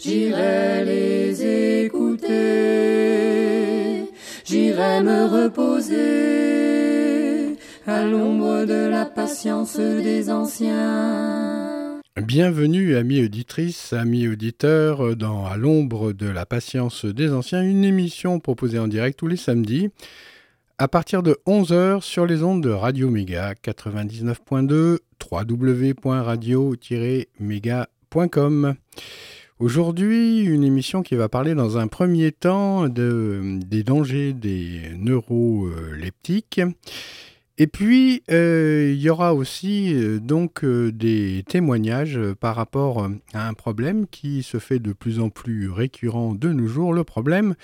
J'irai les écouter, j'irai me reposer à l'ombre de la patience des anciens. Bienvenue, amis auditrices, amis auditeurs, dans À l'ombre de la patience des anciens, une émission proposée en direct tous les samedis à partir de 11h sur les ondes de Radio Méga 99.2 www.radio-méga.com. Aujourd'hui, une émission qui va parler dans un premier temps de, des dangers des neuroleptiques. Et puis, euh, il y aura aussi euh, donc euh, des témoignages par rapport à un problème qui se fait de plus en plus récurrent de nos jours, le problème,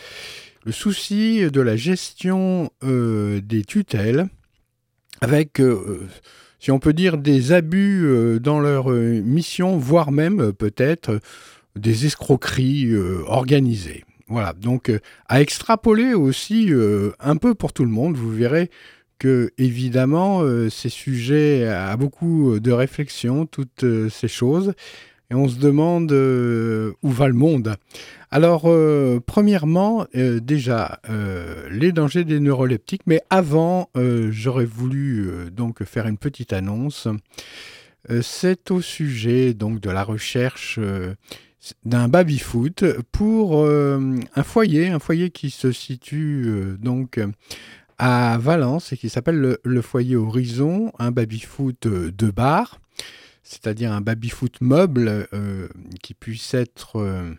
le souci de la gestion euh, des tutelles, avec, euh, si on peut dire, des abus euh, dans leur mission, voire même peut-être des escroqueries organisées. Voilà, donc à extrapoler aussi un peu pour tout le monde, vous verrez que évidemment euh, ces sujets à beaucoup de réflexion, toutes ces choses, et on se demande euh, où va le monde. Alors, euh, premièrement, euh, déjà, les dangers des neuroleptiques, mais avant, j'aurais voulu donc faire une petite annonce. C'est au sujet donc de la recherche d'un baby-foot pour un foyer, un foyer qui se situe donc à Valence et qui s'appelle le, le foyer Horizon, un baby-foot de bar, c'est-à-dire un baby-foot meuble euh, qui puisse être euh,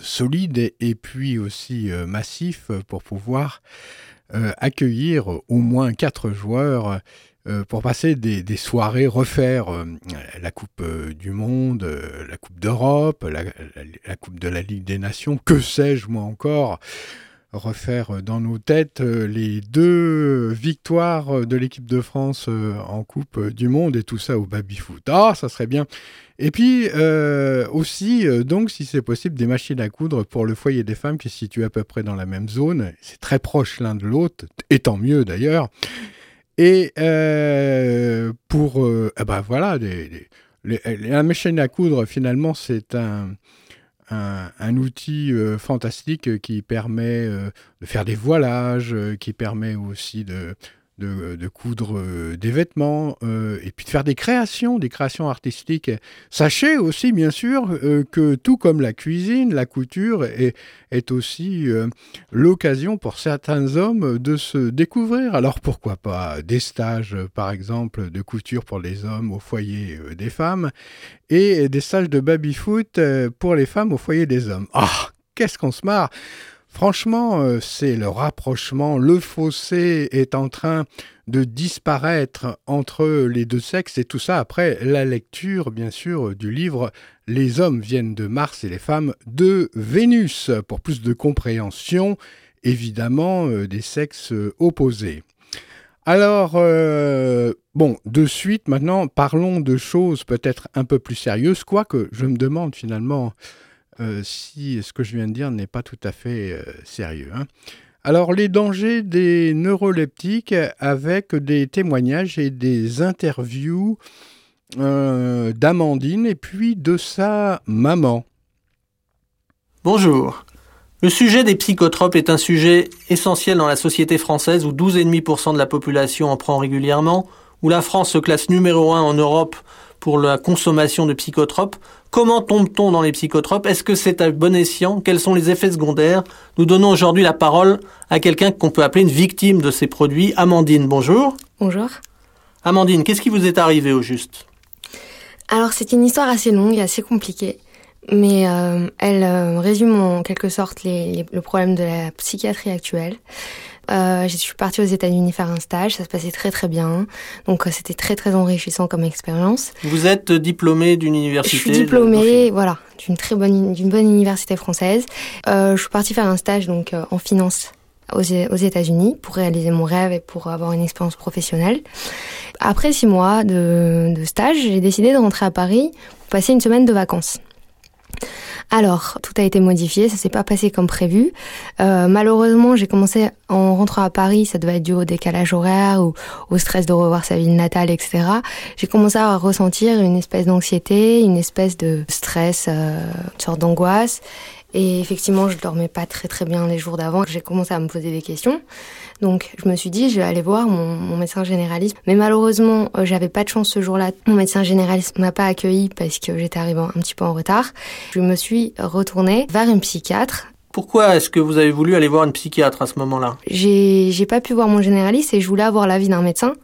solide et, puis aussi euh, massif pour pouvoir accueillir au moins quatre joueurs pour passer des, soirées, refaire la Coupe du Monde, la Coupe d'Europe, la Coupe de la Ligue des Nations, que sais-je moi encore, refaire euh, dans nos têtes euh, les deux victoires euh, de l'équipe de France en Coupe du Monde et tout ça au baby-foot. Ah, ça serait bien. Et puis aussi, donc, si c'est possible, des machines à coudre pour le foyer des femmes qui se situe à peu près dans la même zone. C'est très proche l'un de l'autre, et tant mieux d'ailleurs. Et pour, euh, eh ben voilà, la machine à coudre, finalement, c'est un, un, outil euh, fantastique euh, qui permet euh, de faire des voilages, qui permet aussi de, de, de coudre euh, des vêtements, euh, et puis de faire des créations, des créations artistiques. Sachez aussi, bien sûr, euh, que tout comme la cuisine, la couture est, est aussi euh, l'occasion pour certains hommes de se découvrir. Alors pourquoi pas des stages, euh, par exemple, de couture pour les hommes au foyer euh, des femmes, et des stages de baby-foot euh, pour les femmes au foyer des hommes. Ah, qu'est-ce qu'on se marre Franchement, euh, c'est le rapprochement, le fossé est en train de disparaître entre les deux sexes et tout ça après la lecture, bien sûr, du livre Les hommes viennent de Mars et les femmes de Vénus, pour plus de compréhension, évidemment, euh, des sexes euh, opposés. Alors, bon, de suite, maintenant, parlons de choses peut-être un peu plus sérieuses, quoique je me demande finalement euh, si ce que je viens de dire n'est pas tout à fait euh, sérieux. hein. Alors, les dangers des neuroleptiques avec des témoignages et des interviews euh, d'Amandine et puis de sa maman. Bonjour. Le sujet des psychotropes est un sujet essentiel dans la société française où 12,5% de la population en prend régulièrement, où la France se classe numéro 1 en Europe pour la consommation de psychotropes. Comment tombe-t-on dans les psychotropes? Est-ce que c'est à bon escient? Quels sont les effets secondaires? Nous donnons aujourd'hui la parole à quelqu'un qu'on peut appeler une victime de ces produits. Amandine, bonjour. Bonjour. Amandine, qu'est-ce qui vous est arrivé au juste? Alors c'est une histoire assez longue et assez compliquée mais euh, elle euh, résume en quelque sorte les, le problème de la psychiatrie actuelle. Euh, je suis partie aux États-Unis faire un stage, ça se passait très très bien, donc euh, c'était très très enrichissant comme expérience. Vous êtes diplômée d'une université Je suis diplômée, voilà, d'une très bonne d'une bonne université française. Euh, je suis partie faire un stage donc en finance aux, aux États-Unis pour réaliser mon rêve et pour avoir une expérience professionnelle. Après six mois de, de stage, j'ai décidé de rentrer à Paris pour passer une semaine de vacances. Alors, tout a été modifié, ça s'est pas passé comme prévu. Euh, malheureusement, j'ai commencé en rentrant à Paris, ça devait être dû au décalage horaire ou au stress de revoir sa ville natale, etc. J'ai commencé à ressentir une espèce d'anxiété, une espèce de stress, euh, une sorte d'angoisse. Et effectivement, je dormais pas très très bien les jours d'avant. J'ai commencé à me poser des questions. Donc, je me suis dit, je vais aller voir mon, mon médecin généraliste. Mais malheureusement, euh, j'avais pas de chance ce jour-là. Mon médecin généraliste m'a pas accueilli parce que j'étais arrivée un petit peu en retard. Je me suis retournée vers une psychiatre pourquoi est-ce que vous avez voulu aller voir une psychiatre à ce moment-là? J'ai j'ai pas pu voir mon généraliste et je voulais avoir l'avis d'un médecin.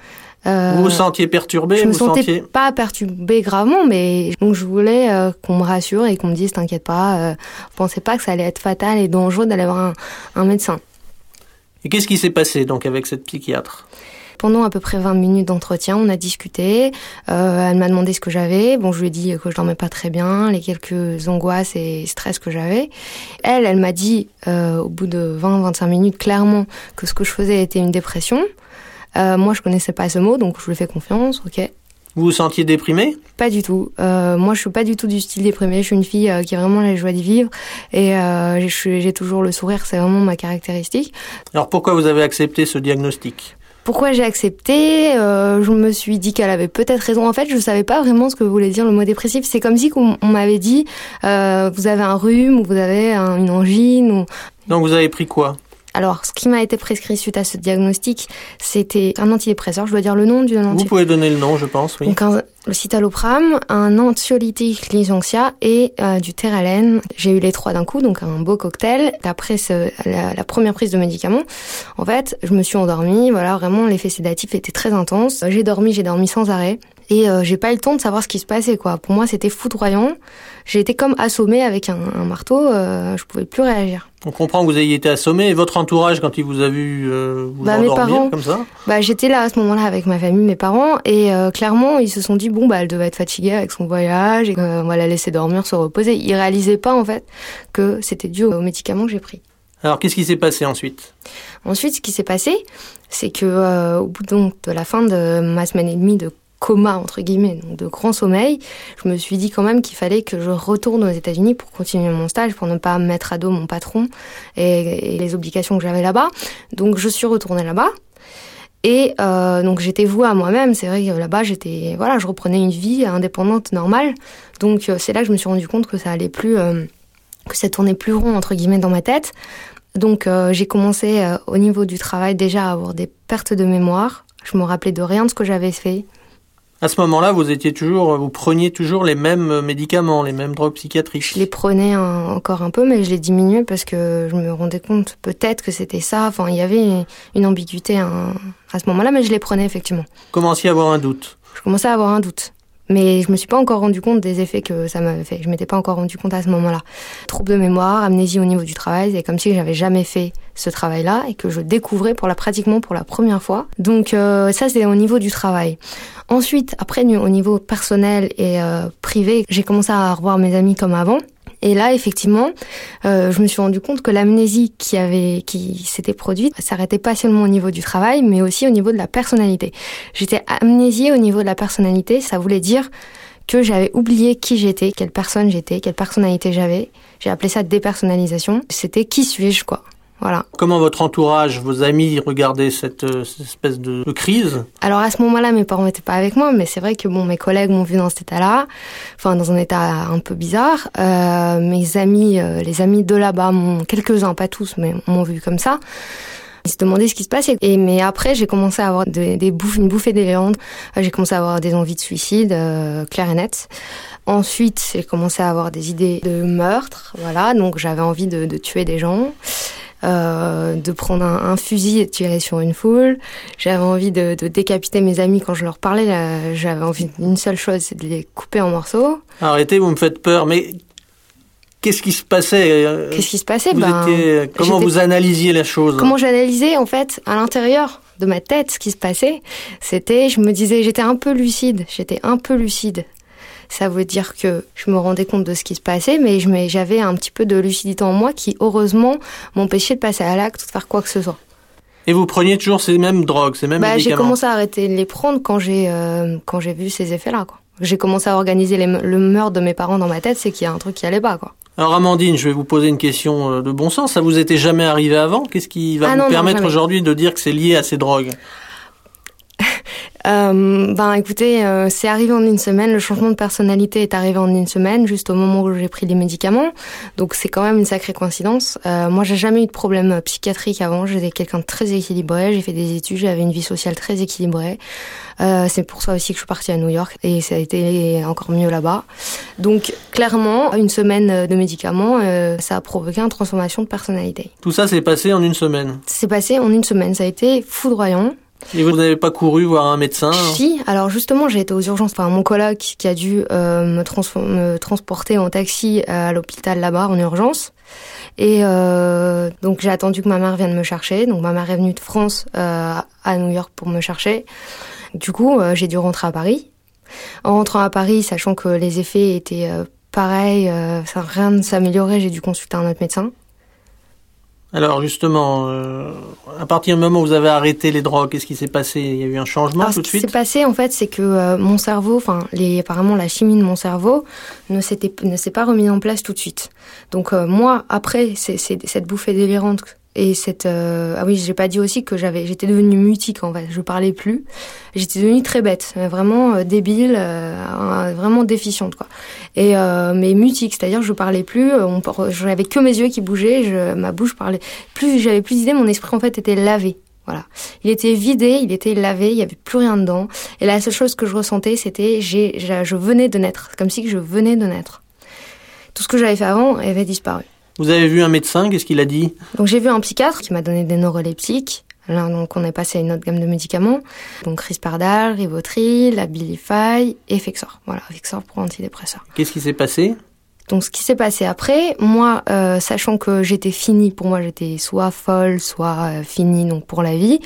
Euh, vous vous sentiez perturbé Je me sentais sentiez... pas perturbée gravement, mais donc je voulais euh, qu'on me rassure et qu'on me dise t'inquiète pas, euh, pensez pas que ça allait être fatal et dangereux d'aller voir un, un médecin. Et qu'est-ce qui s'est passé donc avec cette psychiatre? Pendant à peu près 20 minutes d'entretien, on a discuté. Euh, elle m'a demandé ce que j'avais. Bon, je lui ai dit que je dormais pas très bien, les quelques angoisses et stress que j'avais. Elle, elle m'a dit euh, au bout de 20-25 minutes clairement que ce que je faisais était une dépression. Euh, moi, je connaissais pas ce mot, donc je lui ai fait confiance. Ok. Vous vous sentiez déprimé? Pas du tout. Euh, moi, je suis pas du tout du style déprimé. Je suis une fille euh, qui a vraiment la joie de vivre et euh, j'ai toujours le sourire. C'est vraiment ma caractéristique. Alors pourquoi vous avez accepté ce diagnostic? Pourquoi j'ai accepté? Euh, Je me suis dit qu'elle avait peut-être raison. En fait, je savais pas vraiment ce que voulait dire le mot dépressif. C'est comme si on, on m'avait dit euh, vous avez un rhume ou vous avez un, une angine. Ou... Donc vous avez pris quoi? Alors, ce qui m'a été prescrit suite à ce diagnostic, c'était un antidépresseur. Je dois dire le nom du antidépresseur. Vous pouvez donner le nom, je pense, oui. Donc, un, le citalopram, un anxiolytique lysanxia et euh, du terralène. J'ai eu les trois d'un coup, donc un beau cocktail. Après ce, la, la, première prise de médicaments, en fait, je me suis endormie. Voilà, vraiment, l'effet sédatif était très intense. J'ai dormi, j'ai dormi sans arrêt. Et euh, j'ai pas eu le temps de savoir ce qui se passait, quoi. Pour moi, c'était foudroyant. J'ai été comme assommée avec un, un marteau. Euh, je pouvais plus réagir. On comprend que vous ayez été assommé. Et votre entourage, quand il vous a vu euh, vous bah, mes parents, comme ça Bah, j'étais là à ce moment-là avec ma famille, mes parents, et euh, clairement, ils se sont dit bon, bah, elle devait être fatiguée avec son voyage, et on va la laisser dormir, se reposer. Ils réalisaient pas en fait que c'était dû aux médicaments que j'ai pris. Alors, qu'est-ce qui s'est passé ensuite? Ensuite, ce qui s'est passé, c'est que euh, au bout donc de la fin de ma semaine et demie de coma entre guillemets, donc de grand sommeil, je me suis dit quand même qu'il fallait que je retourne aux États-Unis pour continuer mon stage, pour ne pas mettre à dos mon patron et, les obligations que j'avais là-bas. Donc je suis retournée là-bas. Et euh, donc j'étais vouée à moi-même. C'est vrai que là-bas j'étais, voilà, je reprenais une vie indépendante normale. Donc euh, c'est là que je me suis rendu compte que ça allait plus, euh, que ça tournait plus rond entre guillemets dans ma tête. Donc j'ai commencé au niveau du travail déjà à avoir des pertes de mémoire. Je me rappelais de rien de ce que j'avais fait. À ce moment-là, vous étiez toujours, vous preniez toujours les mêmes médicaments, les mêmes drogues psychiatriques. Je les prenais un, encore un peu, mais je les diminuais parce que je me rendais compte peut-être que c'était ça. Enfin, il y avait une ambiguïté à, à ce moment-là, mais je les prenais effectivement. Commenciez à avoir un doute. Je commençais à avoir un doute. Mais je me suis pas encore rendu compte des effets que ça m'avait fait. Je m'étais pas encore rendu compte à ce moment-là. Trouble de mémoire, amnésie au niveau du travail, c'est comme si j'avais jamais fait ce travail-là et que je découvrais pour la pratiquement pour la première fois. Donc euh, ça c'est au niveau du travail. Ensuite, après au niveau personnel et euh, privé, j'ai commencé à revoir mes amis comme avant. Et là, effectivement, euh, je me suis rendu compte que l'amnésie qui avait, qui s'était produite, s'arrêtait pas seulement au niveau du travail, mais aussi au niveau de la personnalité. J'étais amnésiée au niveau de la personnalité. Ça voulait dire que j'avais oublié qui j'étais, quelle personne j'étais, quelle personnalité j'avais. J'ai appelé ça dépersonnalisation. C'était qui suis-je, quoi? Voilà. Comment votre entourage, vos amis regardaient cette, euh, cette espèce de, de crise? Alors à ce moment-là, mes parents n'étaient pas avec moi, mais c'est vrai que bon, mes collègues m'ont vu dans cet état-là, enfin dans un état un peu bizarre. Euh, mes amis, euh, les amis de là-bas, quelques-uns, pas tous, mais m'ont vu comme ça. Ils se demandaient ce qui se passait. Et mais après, j'ai commencé à avoir des, des bouffes, une bouffée délirante. J'ai commencé à avoir des envies de suicide, euh, claires et nettes. Ensuite, j'ai commencé à avoir des idées de meurtre, voilà. Donc j'avais envie de, de tuer des gens. Euh, de prendre un, un, fusil et de tirer sur une foule. J'avais envie de, de, décapiter mes amis quand je leur parlais. J'avais envie d'une seule chose, c'est de les couper en morceaux. Arrêtez, vous me faites peur. Mais qu'est-ce qui se passait Qu'est-ce qui se passait? vous ben, étiez, Comment vous analysiez la chose? Comment j'analysais en fait à l'intérieur de ma tête ce qui se passait? C'était, je me disais, j'étais un peu lucide. J'étais un peu lucide ça veut dire que je me rendais compte de ce qui se passait, mais j'avais un petit peu de lucidité en moi qui, heureusement, m'empêchait de passer à l'acte ou de faire quoi que ce soit. Et vous preniez toujours ces mêmes drogues, ces mêmes bah, médicaments? J'ai commencé à arrêter de les prendre quand j'ai euh, quand j'ai vu ces effets-là. Quoi. J'ai commencé à organiser les, le meurtre de mes parents dans ma tête, c'est qu'il y a un truc qui allait pas. Quoi. Alors Amandine, je vais vous poser une question euh, de bon sens. Ça vous était jamais arrivé avant? Qu'est-ce qui va ah, vous non, permettre non, aujourd'hui de dire que c'est lié à ces drogues? euh, ben écoutez, euh, c'est arrivé en une semaine. Le changement de personnalité est arrivé en une semaine, juste au moment où j'ai pris les médicaments. Donc c'est quand même une sacrée coïncidence. Euh, moi, j'ai jamais eu de problème psychiatrique avant. J'étais quelqu'un de très équilibré. J'ai fait des études, j'avais une vie sociale très équilibrée. Euh, c'est pour ça aussi que je suis partie à New York et ça a été encore mieux là-bas. Donc clairement, une semaine de médicaments, euh, ça a provoqué une transformation de personnalité. Tout ça s'est passé en une semaine. C'est passé en une semaine. Ça a été foudroyant. Et vous n'avez pas couru voir un médecin Si, alors justement, j'ai été aux urgences. Enfin, mon coloc qui a dû euh, me, trans me, transporter en taxi à l'hôpital là-bas en urgence. Et euh, donc j'ai attendu que ma mère vienne me chercher. Donc ma mère est venue de France euh, à New York pour me chercher. Du coup, j'ai dû rentrer à Paris. En rentrant à Paris, sachant que les effets étaient pareils, ça, rien ne s'améliorait, j'ai dû consulter un autre médecin. Alors justement, euh, à partir du moment où vous avez arrêté les drogues, qu'est-ce qui s'est passé? Il y a eu un changement Alors, tout de Ce qui suite s'est passé en fait, c'est que euh, mon cerveau, enfin apparemment la chimie de mon cerveau ne s'est pas remise en place tout de suite. Donc euh, moi, après c'est, cette bouffée délirante et cette euh, ah oui j'ai pas dit aussi que j'avais j'étais devenue mutique en fait je parlais plus j'étais devenue très bête vraiment euh, débile euh, vraiment déficiente quoi et euh, mais mutique c'est-à-dire je parlais plus on j'avais que mes yeux qui bougeaient je, ma bouche parlait plus j'avais plus d'idées mon esprit en fait était lavé voilà. Il était vidé, il était lavé, il y avait plus rien dedans. Et la seule chose que je ressentais, c'était j'ai, je venais de naître, comme si je venais de naître. Tout ce que j'avais fait avant avait disparu. Vous avez vu un médecin, qu'est-ce qu'il a dit? Donc j'ai vu un psychiatre qui m'a donné des neuroleptiques. Là, donc on est passé à une autre gamme de médicaments. Donc Risperdal, Rivotril, Abilify, Effexor. Voilà, Effexor pour antidépresseur. Qu'est-ce qui s'est passé? Donc ce qui s'est passé après, moi, euh, sachant que j'étais finie, pour moi j'étais soit folle, soit euh, finie donc pour la vie,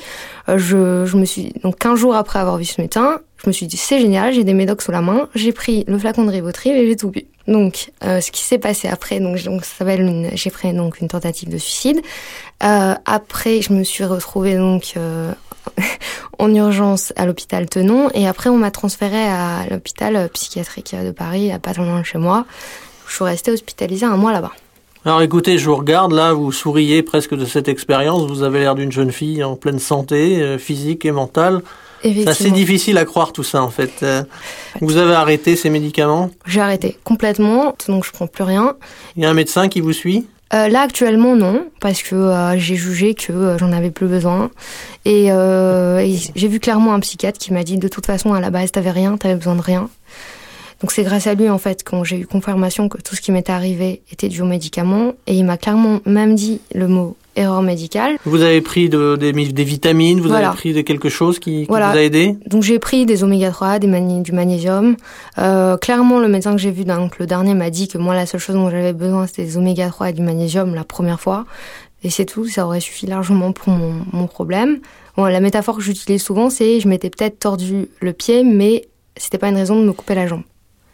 euh, je, je me suis donc 15 jours après avoir vu ce médecin, je me suis dit c'est génial, j'ai des médocs sous la main, j'ai pris le flacon de Rivotril et j'ai tout bu. Donc euh, ce qui s'est passé après, donc, ça s'appelle j'ai pris donc une tentative de suicide. Euh, après, je me suis retrouvée donc en urgence à l'hôpital Tenon et après on m'a transférée à l'hôpital psychiatrique de Paris, à pas loin de chez moi je suis restée hospitalisée un mois là-bas. Alors écoutez, je vous regarde là, vous souriez presque de cette expérience, vous avez l'air d'une jeune fille en pleine santé, euh, physique et mentale. C'est assez difficile à croire tout ça en fait. Euh, vous avez arrêté ces médicaments? J'ai arrêté complètement, donc je prends plus rien. Il y a un médecin qui vous suit? Euh, là actuellement non, parce que euh, j'ai jugé que euh, j'en avais plus besoin. Et, et j'ai vu clairement un psychiatre qui m'a dit de toute façon à la base t'avais rien, t'avais besoin de rien. Donc c'est grâce à lui en fait quand j'ai eu confirmation que tout ce qui m'était arrivé était dû aux médicaments et il m'a clairement même dit le mot erreur médicale. Vous avez pris de, des, des, vitamines, vous voilà. avez pris de quelque chose qui, qui voilà. vous a aidé? Donc j'ai pris des oméga 3, des mani du magnésium. Euh, clairement le médecin que j'ai vu donc le dernier m'a dit que moi la seule chose dont j'avais besoin c'était des oméga 3 et du magnésium la première fois. Et c'est tout, ça aurait suffi largement pour mon, mon problème. Bon, la métaphore que j'utilise souvent, c'est je m'étais peut-être tordu le pied, mais c'était pas une raison de me couper la jambe.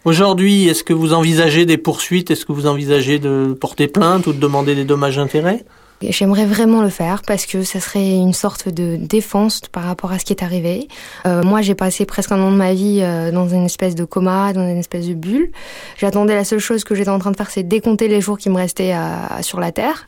Aujourd'hui, est-ce que vous envisagez des poursuites? Est-ce que vous envisagez de porter plainte ou de demander des dommages-intérêts J'aimerais vraiment le faire parce que ça serait une sorte de défense par rapport à ce qui est arrivé. Euh, moi, j'ai passé presque un an de ma vie euh, dans une espèce de coma, dans une espèce de bulle. J'attendais la seule chose que j'étais en train de faire, c'est décompter les jours qui me restaient à, sur la Terre.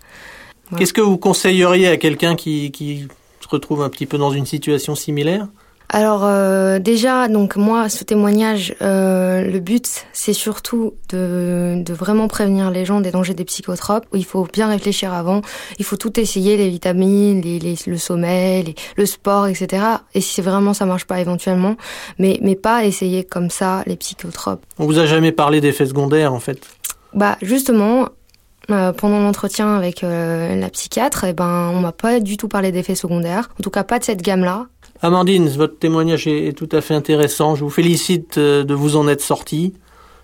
Qu'est-ce que vous conseilleriez à quelqu'un qui se retrouve un petit peu dans une situation similaire? Alors euh, déjà, donc moi, ce témoignage, euh, le but, c'est surtout de, de, vraiment prévenir les gens des dangers des psychotropes. Il faut bien réfléchir avant. Il faut tout essayer, les vitamines, les, les, le sommeil, les, le sport, etc. Et si vraiment ça marche pas, éventuellement, mais mais pas essayer comme ça les psychotropes. On vous a jamais parlé d'effets secondaires, en fait? Bah justement, euh, pendant l'entretien avec euh, la psychiatre, eh ben, on m'a pas du tout parlé d'effets secondaires. En tout cas, pas de cette gamme-là. Amandine, votre témoignage est, tout à fait intéressant. Je vous félicite euh, de vous en être sorti.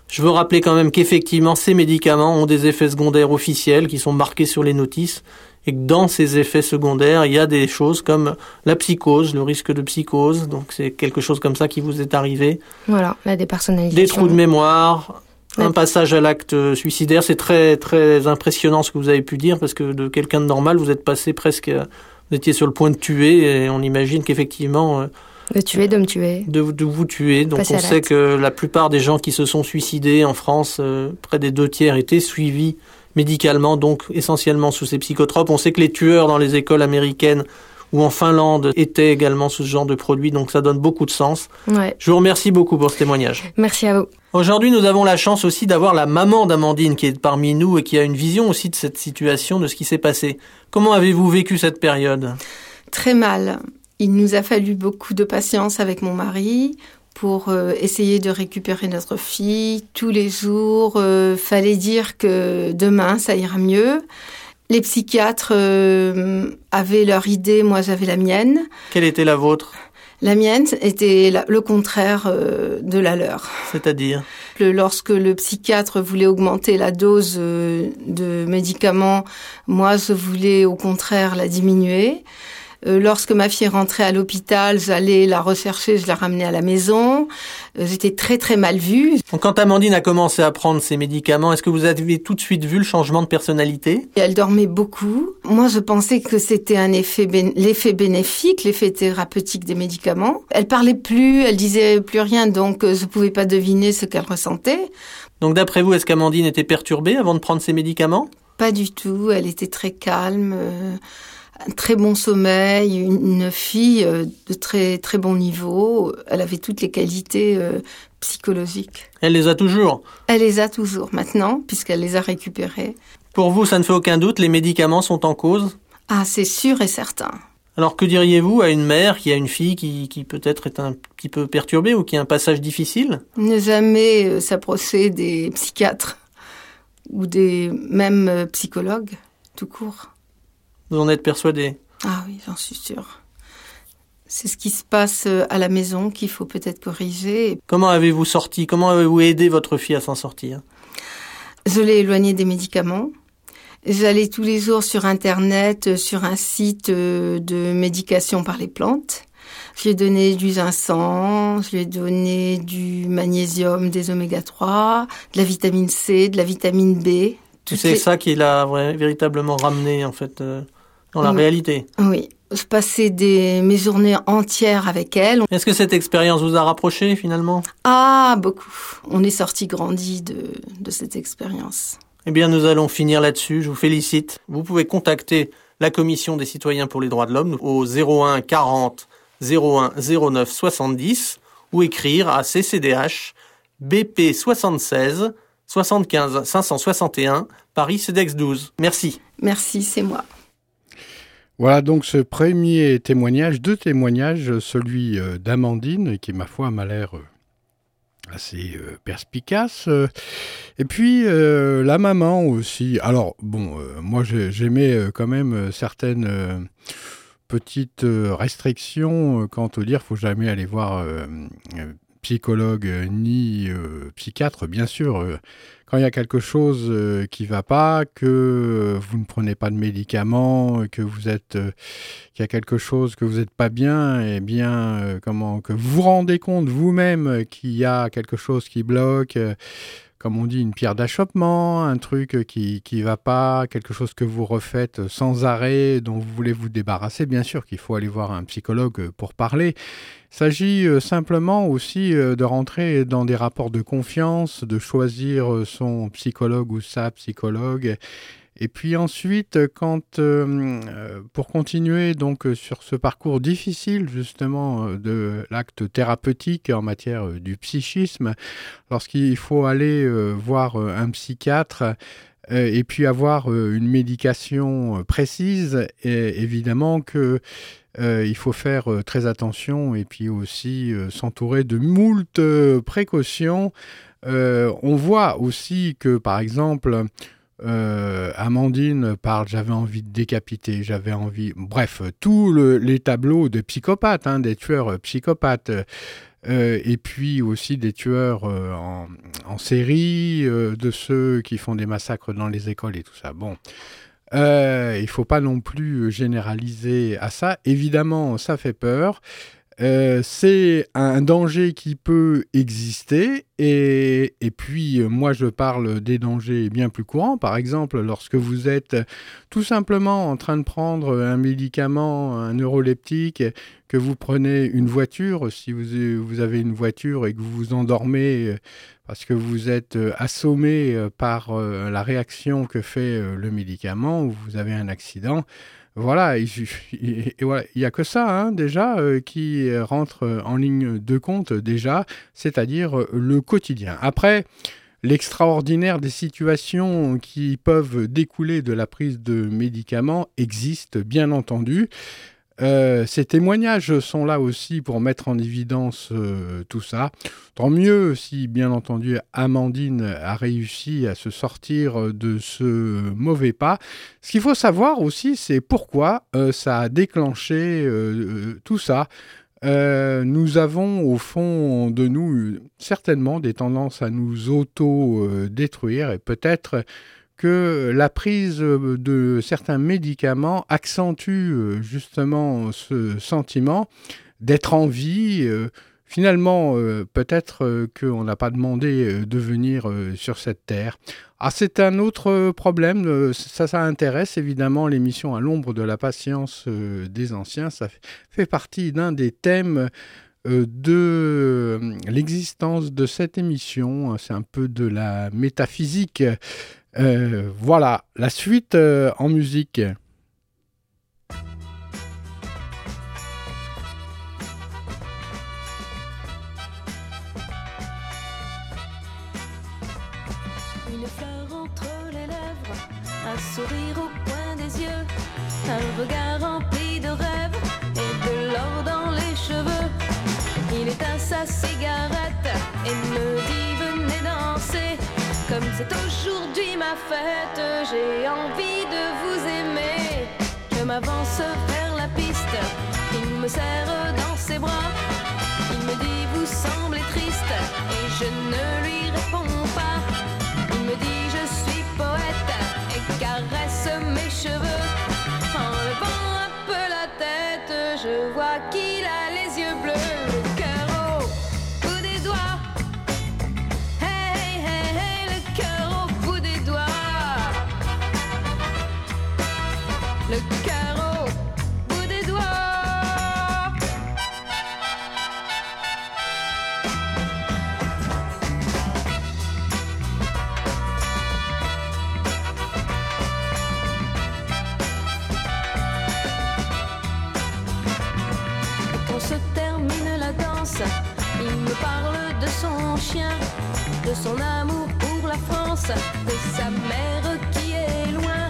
Je veux rappeler quand même qu'effectivement, ces médicaments ont des effets secondaires officiels qui sont marqués sur les notices et que dans ces effets secondaires, il y a des choses comme la psychose, le risque de psychose. Donc c'est quelque chose comme ça qui vous est arrivé. Voilà, la dépersonnalisation. Des trous de mémoire, un passage à l'acte suicidaire. C'est très très impressionnant ce que vous avez pu dire parce que de quelqu'un de normal, vous êtes passé presque vous étiez sur le point de tuer et on imagine qu'effectivement... Euh, de tuer, de me tuer. De, vous tuer. Donc on sait que la plupart des gens qui se sont suicidés en France, euh, près des deux tiers, étaient suivis médicalement, donc essentiellement sous ces psychotropes. On sait que les tueurs dans les écoles américaines ou en Finlande étaient également sous ce genre de produit, donc ça donne beaucoup de sens. Je vous remercie beaucoup pour ce témoignage. Merci à vous. Aujourd'hui, nous avons la chance aussi d'avoir la maman d'Amandine qui est parmi nous et qui a une vision aussi de cette situation, de ce qui s'est passé. Comment avez-vous vécu cette période? Très mal. Il nous a fallu beaucoup de patience avec mon mari pour euh, essayer de récupérer notre fille. Tous les jours, euh, fallait dire que demain, ça ira mieux. Les psychiatres euh, avaient leur idée, moi j'avais la mienne. Quelle était la vôtre? La mienne était le contraire euh, de la leur. C'est-à-dire? Lorsque le psychiatre voulait augmenter la dose euh, de médicaments, moi je voulais au contraire la diminuer. Euh, lorsque ma fille rentrait à l'hôpital, j'allais la rechercher, je la ramenais à la maison. Euh, j'étais très très mal vue. Quand Amandine a commencé à prendre ses médicaments, est-ce que vous avez tout de suite vu le changement de personnalité? Elle dormait beaucoup. Moi, je pensais que c'était un effet l'effet bénéfique, l'effet thérapeutique des médicaments. Elle parlait plus, elle disait plus rien, donc euh, je pouvais pas deviner ce qu'elle ressentait. Donc d'après vous, est-ce qu'Amandine était perturbée avant de prendre ses médicaments? Pas du tout. Elle était très calme un très bon sommeil, une, fille euh, de très très bon niveau. Elle avait toutes les qualités euh, psychologiques. Elle les a toujours Elle les a toujours maintenant, puisqu'elle les a récupérées. Pour vous, ça ne fait aucun doute, les médicaments sont en cause? Ah, c'est sûr et certain. Alors que diriez-vous à une mère qui a une fille qui, qui peut-être est un petit peu perturbée ou qui a un passage difficile? Ne jamais euh, s'approcher des psychiatres ou des mêmes psychologues, tout court. Vous en êtes persuadé Ah oui, j'en suis sûre. C'est ce qui se passe euh, à la maison qu'il faut peut-être corriger. Comment avez-vous sorti Comment avez-vous aidé votre fille à s'en sortir? Je l'ai éloignée des médicaments. J'allais tous les jours sur Internet, euh, sur un site euh, de médication par les plantes. Je lui ai donné du ginseng, je lui ai donné du magnésium, des oméga 3, de la vitamine C, de la vitamine B. C'est ça qui l'a véritablement ramené en fait dans la réalité. Oui. Je passais des, mes journées entières avec elle. Est-ce que cette expérience vous a rapproché finalement? Ah, beaucoup. On est sorti grandi de, de cette expérience. Eh bien, nous allons finir là-dessus. Je vous félicite. Vous pouvez contacter la Commission des citoyens pour les droits de l'homme au 01 40 01 09 70 ou écrire à CCDH BP 76 75 561 Paris CEDEX 12. Merci. Merci, c'est moi. Voilà donc ce premier témoignage, deux témoignages, celui euh, d'Amandine, qui ma foi m'a l'air euh, assez euh, perspicace, et puis la maman aussi. Alors bon, moi j'aimais quand même certaines petites restrictions quant au dire, faut jamais aller voir psychologue ni psychiatre, bien sûr quand il y a quelque chose euh, qui va pas, que vous ne prenez pas de médicaments, que vous êtes, euh, qu'il y a quelque chose que vous n'êtes pas bien, et eh bien euh, comment que vous vous rendez compte vous-même qu'il y a quelque chose qui bloque comme on dit, une pierre d'achoppement, un truc qui ne va pas, quelque chose que vous refaites sans arrêt, dont vous voulez vous débarrasser, bien sûr qu'il faut aller voir un psychologue pour parler. Il s'agit euh, simplement aussi euh, de rentrer dans des rapports de confiance, de choisir euh, son psychologue ou sa psychologue Et puis ensuite, quand, pour continuer donc sur ce parcours difficile justement de l'acte thérapeutique en matière du psychisme, lorsqu'il faut aller voir un psychiatre, et puis avoir une médication précise, évidemment que il faut faire très attention et puis aussi s'entourer de moult précautions. on voit aussi que, par exemple, euh, Amandine parle, j'avais envie de décapiter, j'avais envie, bref, tous les tableaux de psychopathes, hein, des tueurs euh, psychopathes, euh, et puis aussi des tueurs en, en, série, de ceux qui font des massacres dans les écoles et tout ça. Bon, il faut pas non plus généraliser à ça. Évidemment, ça fait peur. Euh, c'est un danger qui peut exister et, et, puis moi je parle des dangers bien plus courants. Par exemple, lorsque vous êtes tout simplement en train de prendre un médicament, un neuroleptique, que vous prenez une voiture, si vous, vous avez une voiture et que vous vous endormez parce que vous êtes assommé par la réaction que fait le médicament ou vous avez un accident, voilà, il n'y a que ça hein, déjà euh, qui rentre en ligne de compte déjà, c'est-à-dire euh, le quotidien. Après, l'extraordinaire des situations qui peuvent découler de la prise de médicaments existe bien entendu. Euh, ces témoignages sont là aussi pour mettre en évidence euh, tout ça. Tant mieux si, bien entendu, Amandine a réussi à se sortir de ce mauvais pas. Ce qu'il faut savoir aussi, c'est pourquoi euh, ça a déclenché tout ça. nous avons au fond de nous certainement des tendances à nous auto-détruire et peut-être que la prise de certains médicaments accentue euh, justement ce sentiment d'être en vie. Euh, finalement, euh, peut-être qu'on n'a pas demandé de venir sur cette terre. Ah, c'est un autre problème. Ça, ça intéresse évidemment l'émission à l'ombre de la patience des anciens. Ça fait partie d'un des thèmes de l'existence de cette émission. C'est un peu de la métaphysique. Euh, voilà, la suite euh, en musique. Une fleur entre les lèvres, un sourire au coin des yeux, un regard rempli de rêves et de l'or dans les cheveux. Il éteint sa cigarette et me dit venez danser. Comme c'est aujourd'hui ma fête, j'ai envie de vous aimer. Je m'avance vers la piste, il me serre dans ses bras. Il me dit vous semblez triste et je ne lui réponds pas. Il me dit je suis poète et caresse mes cheveux. De son amour pour la France, de sa mère qui est loin.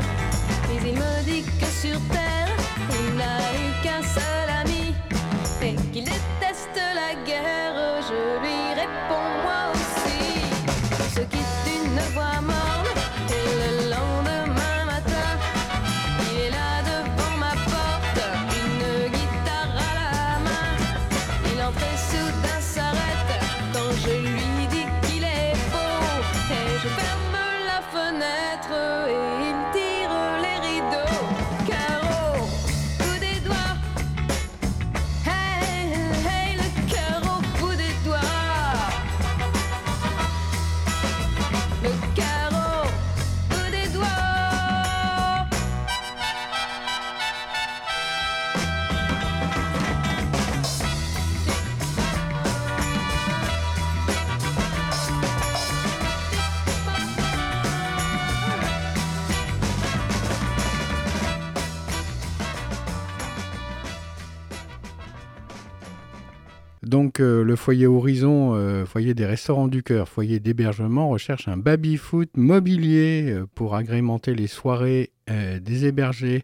Mais il me dit que sur terre, il n'a eu qu'un seul ami et qu'il déteste la guerre. Je lui réponds moi aussi. Ce qui est une voix morne et le lendemain matin, il est là devant ma porte, une guitare à la main. Il entrait soudain s'arrête Donc euh, le foyer Horizon, euh, foyer des restaurants du cœur, foyer d'hébergement, recherche un baby-foot mobilier euh, pour agrémenter les soirées des hébergés.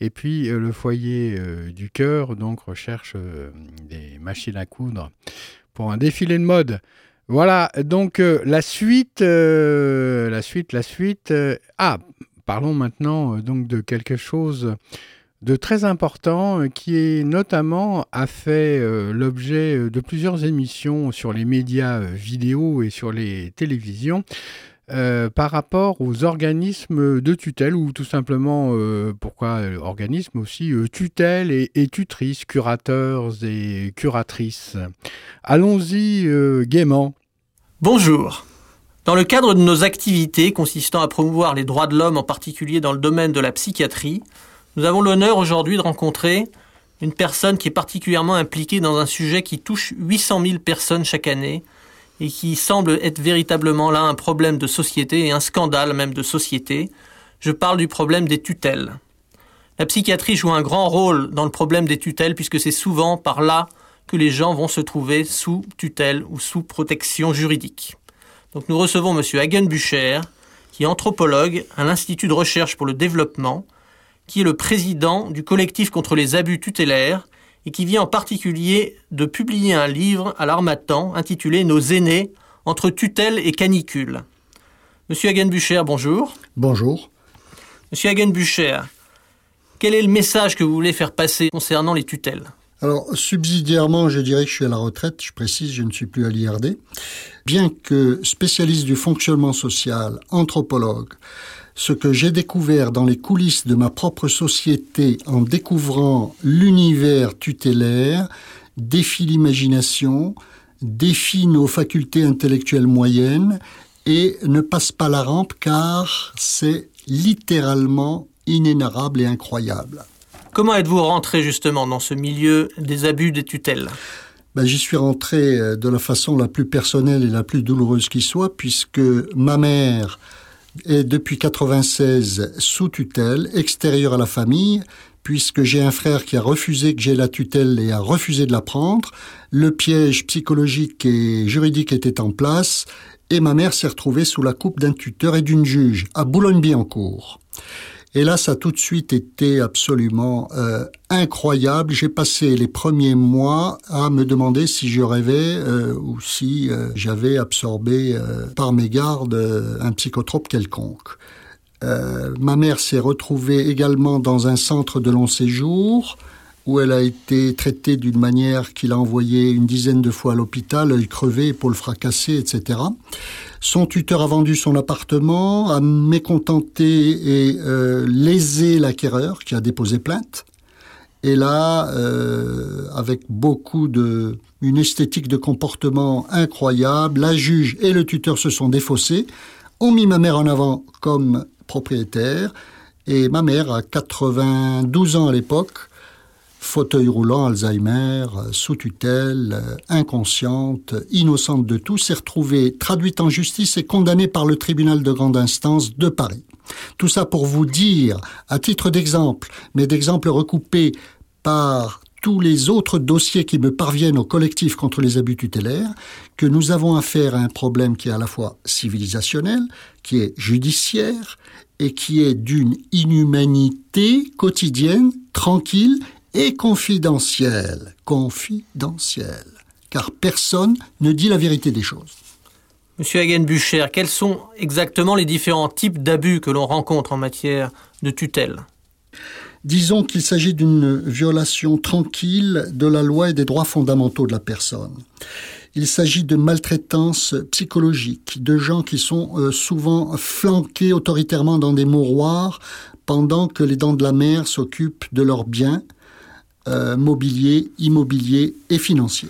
Et puis le foyer du cœur, donc recherche des machines à coudre pour un défilé de mode. Voilà, donc la suite, la suite, la suite. ah, parlons maintenant donc de quelque chose de très important euh, qui est notamment a fait euh, l'objet euh, de plusieurs émissions sur les médias vidéo et sur les télévisions par rapport aux organismes de tutelle ou tout simplement pourquoi organismes aussi tutelle et, et, tutrices, curateurs et curatrices. Allons-y gaiement. Bonjour. Dans le cadre de nos activités consistant à promouvoir les droits de l'homme en particulier dans le domaine de la psychiatrie, nous avons l'honneur aujourd'hui de rencontrer une personne qui est particulièrement impliquée dans un sujet qui touche 800 000 personnes chaque année et qui semble être véritablement là un problème de société et un scandale même de société. Je parle du problème des tutelles. La psychiatrie joue un grand rôle dans le problème des tutelles puisque c'est souvent par là que les gens vont se trouver sous tutelle ou sous protection juridique. Donc nous recevons M. Hagen Bucher, qui est anthropologue à l'Institut de recherche pour le développement, qui est le président du collectif contre les abus tutélaires et qui vient en particulier de publier un livre à l'Armatan intitulé Nos aînés entre tutelle et canicule. Monsieur Hagenbucher, bonjour. Bonjour. Monsieur Hagenbucher, quel est le message que vous voulez faire passer concernant les tutelles? Alors, subsidiairement, je dirais que je suis à la retraite, je précise, je ne suis plus à l'IRD. Bien que spécialiste du fonctionnement social, anthropologue, ce que j'ai découvert dans les coulisses de ma propre société en découvrant l'univers tutélaire défie l'imagination, défie nos facultés intellectuelles moyennes et ne passe pas la rampe car c'est littéralement inénarrable et incroyable. Comment êtes-vous rentré justement dans ce milieu des abus des tutelles? Ben, J'y suis rentré euh, de la façon la plus personnelle et la plus douloureuse qui soit, puisque ma mère est depuis 96 sous tutelle, extérieure à la famille, puisque j'ai un frère qui a refusé que j'ai la tutelle et a refusé de la prendre. Le piège psychologique et juridique était en place et ma mère s'est retrouvée sous la coupe d'un tuteur et d'une juge à Boulogne-Billancourt. Et là, ça a tout de suite été absolument euh, incroyable. J'ai passé les premiers mois à me demander si je rêvais euh, ou si euh, j'avais absorbé par mes gardes un psychotrope quelconque. ma mère s'est retrouvée également dans un centre de long séjour où elle a été traitée d'une manière qui l'a envoyée une dizaine de fois à l'hôpital, œil crevé, épaules fracassées, etc. Son tuteur a vendu son appartement, a mécontenté et euh, lésé l'acquéreur qui a déposé plainte. Et là, euh, avec beaucoup de une esthétique de comportement incroyable, la juge et le tuteur se sont défaussés, ont mis ma mère en avant comme propriétaire, et ma mère, a 92 ans à l'époque, fauteuil roulant, Alzheimer, sous tutelle, inconsciente, innocente de tout, s'est retrouvée traduite en justice et condamnée par le tribunal de grande instance de Paris. Tout ça pour vous dire, à titre d'exemple, mais d'exemple recoupé par tous les autres dossiers qui me parviennent au collectif contre les abus tutélaires, que nous avons affaire à un problème qui est à la fois civilisationnel, qui est judiciaire, et qui est d'une inhumanité quotidienne, tranquille et confidentiel. Confidentiel. Car personne ne dit la vérité des choses. Monsieur Hagen-Bucher, quels sont exactement les différents types d'abus que l'on rencontre en matière de tutelle? Disons qu'il s'agit d'une violation tranquille de la loi et des droits fondamentaux de la personne. Il s'agit de maltraitance psychologique, de gens qui sont euh, souvent flanqués autoritairement dans des mouroirs pendant que les dents de la mer s'occupent de leurs biens, euh, mobilier, immobilier et financier.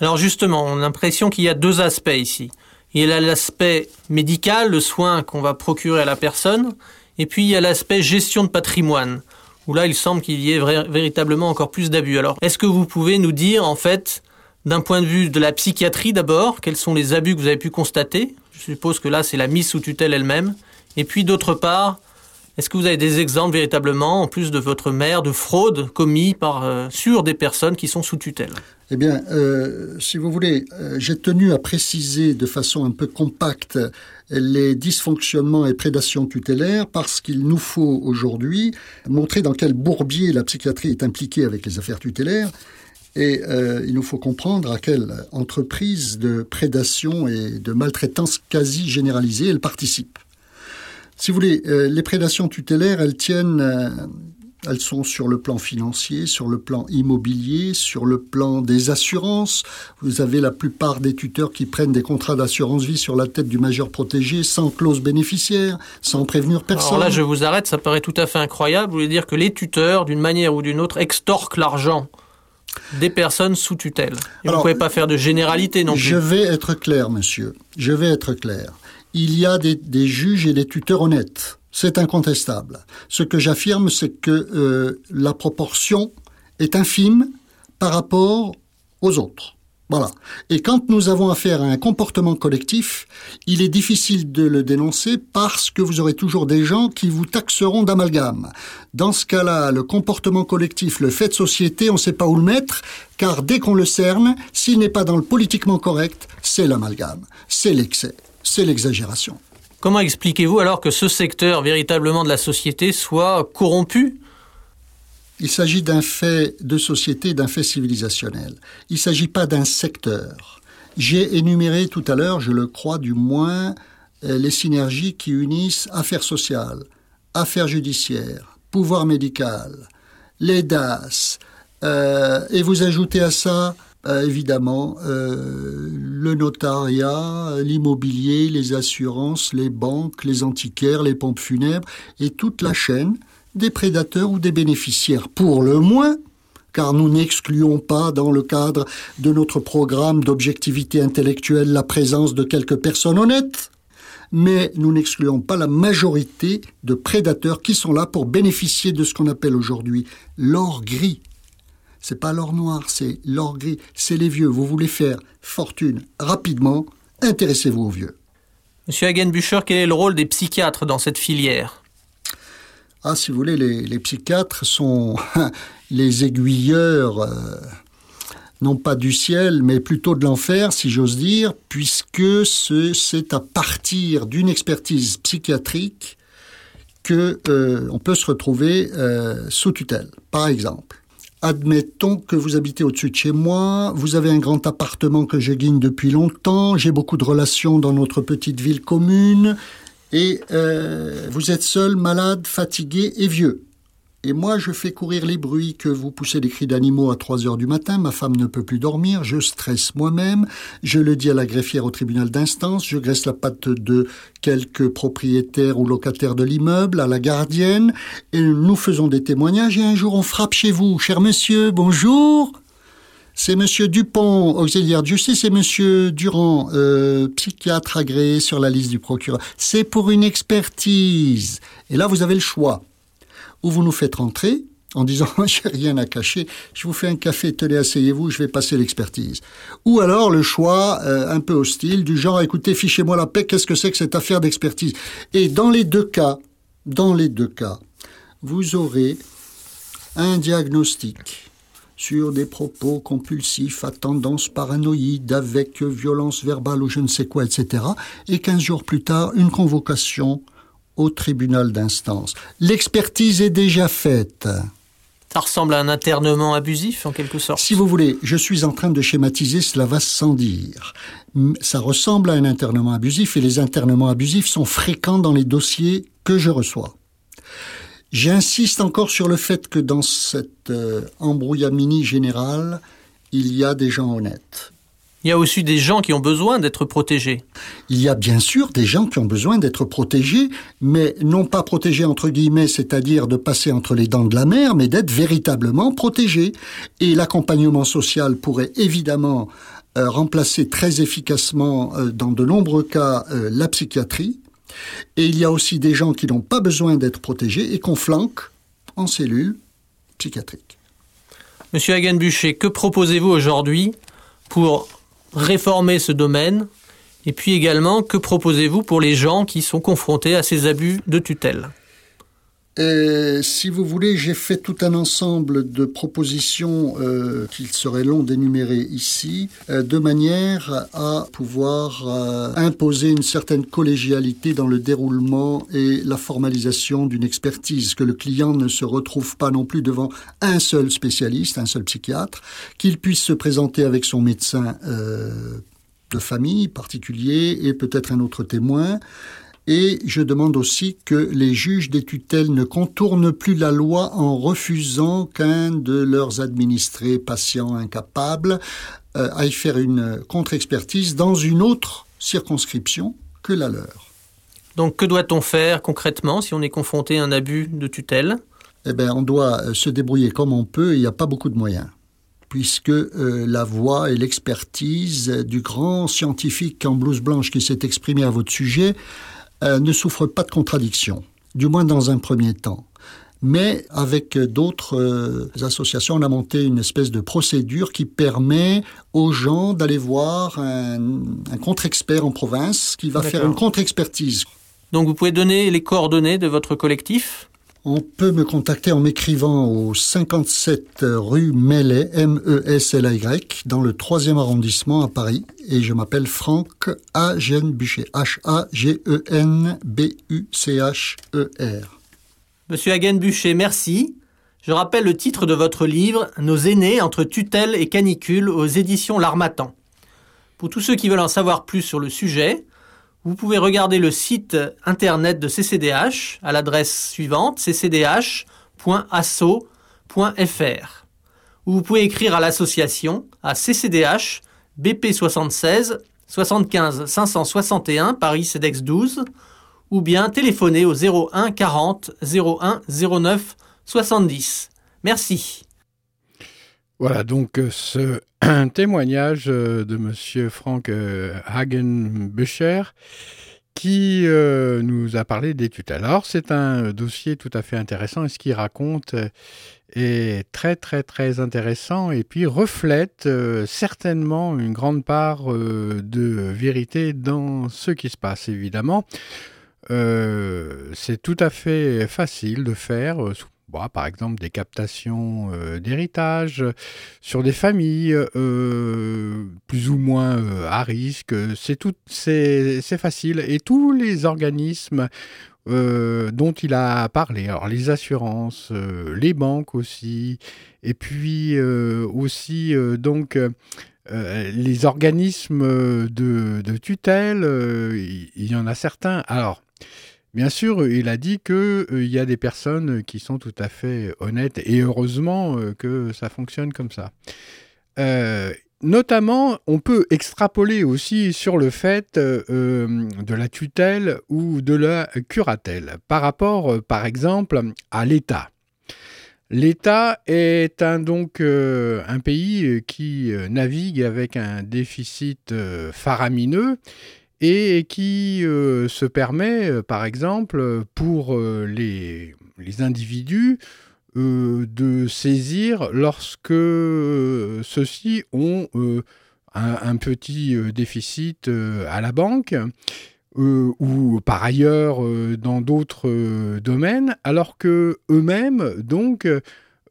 Alors justement, on a l'impression qu'il y a deux aspects ici. Il y a l'aspect médical, le soin qu'on va procurer à la personne, et puis il y a l'aspect gestion de patrimoine, où là il semble qu'il y ait véritablement encore plus d'abus. Alors est-ce que vous pouvez nous dire en fait, d'un point de vue de la psychiatrie d'abord, quels sont les abus que vous avez pu constater? Je suppose que là c'est la mise sous tutelle elle-même, et puis d'autre part, est-ce que vous avez des exemples véritablement, en plus de votre mère, de fraude commis par, euh, sur des personnes qui sont sous tutelle? Eh bien, euh, si vous voulez, euh, j'ai tenu à préciser de façon un peu compacte les dysfonctionnements et prédations tutélaires parce qu'il nous faut aujourd'hui montrer dans quel bourbier la psychiatrie est impliquée avec les affaires tutélaires et euh, il nous faut comprendre à quelle entreprise de prédation et de maltraitance quasi généralisée elle participe. Si vous voulez, euh, les prédations tutélaires, elles tiennent, euh, elles sont sur le plan financier, sur le plan immobilier, sur le plan des assurances. Vous avez la plupart des tuteurs qui prennent des contrats d'assurance vie sur la tête du majeur protégé, sans clause bénéficiaire, sans prévenir personne. Alors là, je vous arrête, ça paraît tout à fait incroyable. Vous voulez dire que les tuteurs, d'une manière ou d'une autre, extorquent l'argent des personnes sous tutelle. Et vous ne pouvez pas faire de généralité non plus. Je vais être clair, monsieur. Je vais être clair. Il y a des, juges et des tuteurs honnêtes. C'est incontestable. Ce que j'affirme, c'est que euh, la proportion est infime par rapport aux autres. Voilà. Et quand nous avons affaire à un comportement collectif, il est difficile de le dénoncer parce que vous aurez toujours des gens qui vous taxeront d'amalgame. Dans ce cas-là, le comportement collectif, le fait de société, on ne sait pas où le mettre, car dès qu'on le cerne, s'il n'est pas dans le politiquement correct, c'est l'amalgame, c'est l'excès, c'est l'exagération. Comment expliquez-vous alors que ce secteur véritablement de la société soit corrompu? Il s'agit d'un fait de société, d'un fait civilisationnel. Il ne s'agit pas d'un secteur. J'ai énuméré tout à l'heure, je le crois du moins, euh, les synergies qui unissent affaires sociales, affaires judiciaires, pouvoir médical, les DAS, euh, et vous ajoutez à ça évidemment euh, le notariat, l'immobilier, les assurances, les banques, les antiquaires, les pompes funèbres et toute la chaîne des prédateurs ou des bénéficiaires, pour le moins, car nous n'excluons pas dans le cadre de notre programme d'objectivité intellectuelle la présence de quelques personnes honnêtes, mais nous n'excluons pas la majorité de prédateurs qui sont là pour bénéficier de ce qu'on appelle aujourd'hui l'or gris. C'est pas l'or noir, c'est l'or gris, c'est les vieux. Vous voulez faire fortune rapidement, intéressez-vous aux vieux. Monsieur Hagenbücher, quel est le rôle des psychiatres dans cette filière? Ah, si vous voulez, les, psychiatres sont les aiguilleurs, euh, non pas du ciel, mais plutôt de l'enfer, si j'ose dire, puisque c'est à partir d'une expertise psychiatrique que euh, on peut se retrouver euh, sous tutelle. Par exemple, admettons que vous habitez au-dessus de chez moi, vous avez un grand appartement que je guigne depuis longtemps, j'ai beaucoup de relations dans notre petite ville commune, et euh, vous êtes seul, malade, fatigué et vieux. Et moi, je fais courir les bruits que vous poussez des cris d'animaux à 3 heures du matin, ma femme ne peut plus dormir, je stresse moi-même, je le dis à la greffière au tribunal d'instance, je graisse la patte de quelques propriétaires ou locataires de l'immeuble, à la gardienne, et nous faisons des témoignages, et un jour on frappe chez vous. Cher monsieur, bonjour c'est Monsieur Dupont, auxiliaire de justice, et Monsieur Durand, euh, psychiatre agréé sur la liste du procureur. C'est pour une expertise. Et là, vous avez le choix. Ou vous nous faites rentrer en disant j'ai rien à cacher, je vous fais un café, tenez, asseyez-vous, je vais passer l'expertise. Ou alors le choix euh, un peu hostile du genre écoutez, fichez-moi la paix, qu'est-ce que c'est que cette affaire d'expertise? Et dans les deux cas, dans les deux cas, vous aurez un diagnostic sur des propos compulsifs à tendance paranoïde avec violence verbale ou je ne sais quoi, etc. Et quinze jours plus tard, une convocation au tribunal d'instance. L'expertise est déjà faite. Ça ressemble à un internement abusif, en quelque sorte. Si vous voulez, je suis en train de schématiser, cela va sans dire. Ça ressemble à un internement abusif et les internements abusifs sont fréquents dans les dossiers que je reçois. J'insiste encore sur le fait que dans cette euh, embrouillamini générale, il y a des gens honnêtes. Il y a aussi des gens qui ont besoin d'être protégés. Il y a bien sûr des gens qui ont besoin d'être protégés, mais non pas protégés entre guillemets, c'est-à-dire de passer entre les dents de la mer, mais d'être véritablement protégés. Et l'accompagnement social pourrait évidemment euh, remplacer très efficacement, euh, dans de nombreux cas, euh, la psychiatrie. Et il y a aussi des gens qui n'ont pas besoin d'être protégés et qu'on flanque en cellules psychiatriques. Monsieur Hagenbücher, que proposez-vous aujourd'hui pour réformer ce domaine Et puis également, que proposez-vous pour les gens qui sont confrontés à ces abus de tutelle? Et si vous voulez, j'ai fait tout un ensemble de propositions euh, qu'il serait long d'énumérer ici, euh, de manière à pouvoir euh, imposer une certaine collégialité dans le déroulement et la formalisation d'une expertise, que le client ne se retrouve pas non plus devant un seul spécialiste, un seul psychiatre, qu'il puisse se présenter avec son médecin de famille particulier et peut-être un autre témoin, et je demande aussi que les juges des tutelles ne contournent plus la loi en refusant qu'un de leurs administrés patients incapables euh, aille faire une contre-expertise dans une autre circonscription que la leur. Donc que doit-on faire concrètement si on est confronté à un abus de tutelle? Eh bien, on doit euh, se débrouiller comme on peut, il n'y a pas beaucoup de moyens puisque euh, la voix et l'expertise du grand scientifique en blouse blanche qui s'est exprimé à votre sujet euh, ne souffre pas de contradiction, du moins dans un premier temps. Mais avec d'autres euh, associations, on a monté une espèce de procédure qui permet aux gens d'aller voir un, contre-expert en province qui va faire une contre-expertise. Donc vous pouvez donner les coordonnées de votre collectif? On peut me contacter en m'écrivant au 57 rue Mellet, M-E-S-L-Y, dans le 3e arrondissement à Paris. Et je m'appelle Franck Hagen-Bûcher. H-A-G-E-N-B-U-C-H-E-R. Monsieur Hagen-Bûcher, merci. Je rappelle le titre de votre livre, Nos aînés entre tutelle et canicule aux éditions L'Armatan. Pour tous ceux qui veulent en savoir plus sur le sujet, vous pouvez regarder le site internet de CCDH à l'adresse suivante ccdh.asso.fr ou vous pouvez écrire à l'association à CCDH BP 76 75 561 Paris CEDEX 12 ou bien téléphoner au 01 40 01 09 70. Merci. Voilà donc euh, ce témoignage euh, de monsieur Frank euh, Hagenbücher qui nous a parlé des tutelles. Alors c'est un dossier tout à fait intéressant et ce qu'il raconte est très très très intéressant et puis reflète certainement une grande part de vérité dans ce qui se passe évidemment. c'est tout à fait facile de faire, par exemple des captations euh, d'héritage sur des familles euh, plus ou moins euh, à risque. C'est tout, c'est facile. Et tous les organismes dont il a parlé, alors les assurances, les banques aussi, et puis aussi donc les organismes de, de tutelle, il y en a certains. Alors Bien sûr, il a dit qu'il euh, y a des personnes qui sont tout à fait honnêtes et heureusement euh, que ça fonctionne comme ça. Euh, notamment, on peut extrapoler aussi sur le fait de la tutelle ou de la curatelle par rapport, par exemple, à l'État. L'État est un, donc un pays qui navigue avec un déficit faramineux et qui euh, se permet, euh, par exemple, pour euh, les, individus, de saisir lorsque ceux-ci ont un, petit déficit à la banque ou par ailleurs dans d'autres domaines, alors que eux-mêmes, donc,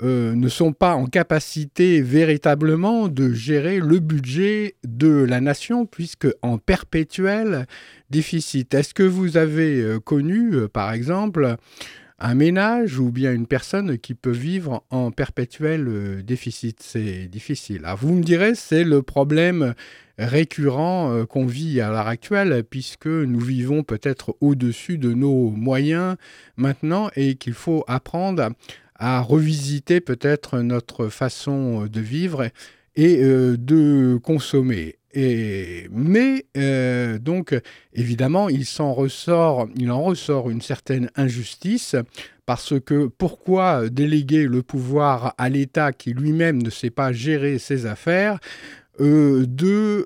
euh, ne sont pas en capacité véritablement de gérer le budget de la nation, puisque en perpétuel déficit. Est-ce que vous avez euh, connu, euh, par exemple, un ménage ou bien une personne qui peut vivre en perpétuel déficit? C'est difficile. Alors vous me direz, c'est le problème récurrent qu'on vit à l'heure actuelle, puisque nous vivons peut-être au-dessus de nos moyens maintenant et qu'il faut apprendre à revisiter peut-être notre façon de vivre et euh, de consommer. Et, mais euh, donc évidemment il en ressort une certaine injustice parce que pourquoi déléguer le pouvoir à l'État qui lui-même ne sait pas gérer ses affaires euh, de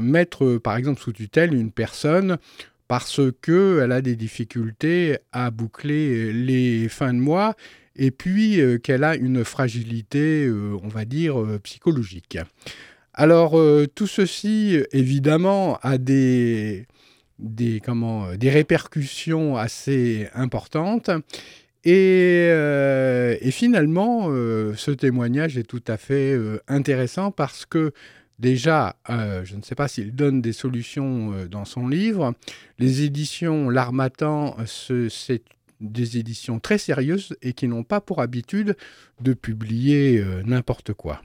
mettre par exemple sous tutelle une personne parce qu'elle a des difficultés à boucler les fins de mois et puis euh, qu'elle a une fragilité, euh, on va dire, euh, psychologique. Alors, tout ceci, évidemment, a des, comment, des répercussions assez importantes. Et, finalement, ce témoignage est tout à fait intéressant parce que déjà, je ne sais pas s'il donne des solutions dans son livre. Les éditions L'Armatan, ce- c'est des éditions très sérieuses et qui n'ont pas pour habitude de publier euh, n'importe quoi.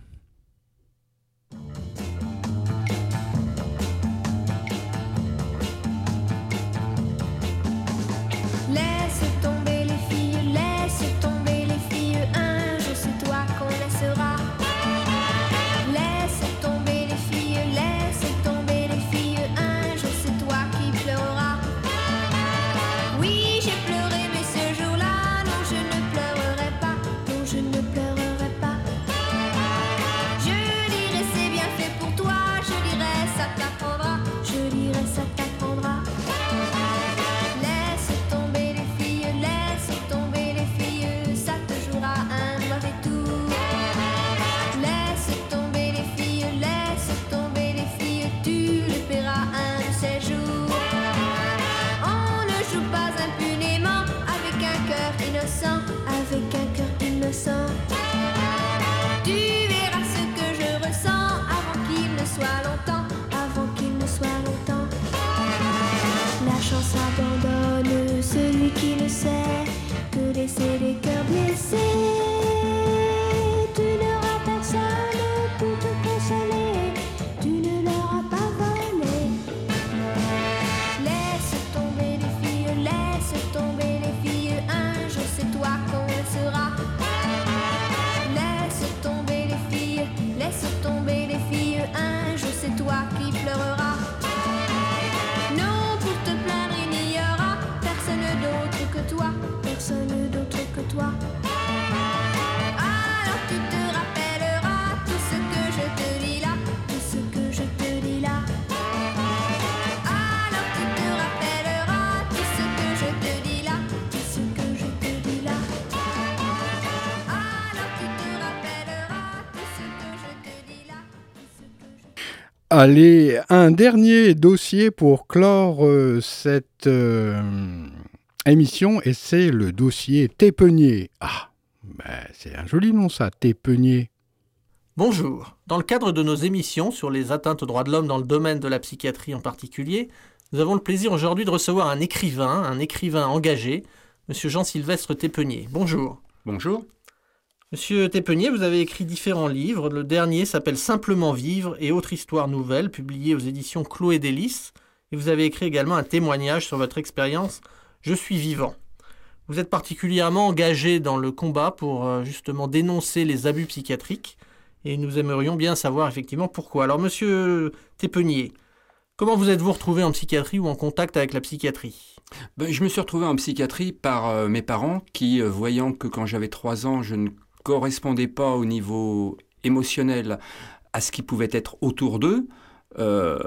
Allez, un dernier dossier pour clore euh, cette euh, émission et c'est le dossier Tépenier. Ah, ben, c'est un joli nom ça, Tépenier. Bonjour. Dans le cadre de nos émissions sur les atteintes aux droits de l'homme dans le domaine de la psychiatrie en particulier, nous avons le plaisir aujourd'hui de recevoir un écrivain, un écrivain engagé, Monsieur Jean-Sylvestre Tépenier. Bonjour. Bonjour. Monsieur Tépenier, vous avez écrit différents livres. Le dernier s'appelle Simplement vivre et autres histoires nouvelles, publié aux éditions Chloé Délices. Et vous avez écrit également un témoignage sur votre expérience Je suis vivant. Vous êtes particulièrement engagé dans le combat pour euh, justement dénoncer les abus psychiatriques. Et nous aimerions bien savoir effectivement pourquoi. Alors, monsieur Tépenier, comment vous êtes-vous retrouvé en psychiatrie ou en contact avec la psychiatrie? Ben, je me suis retrouvé en psychiatrie par euh, mes parents qui, euh, voyant que quand j'avais 3 ans, je ne correspondais pas au niveau émotionnel à ce qui pouvait être autour d'eux, euh,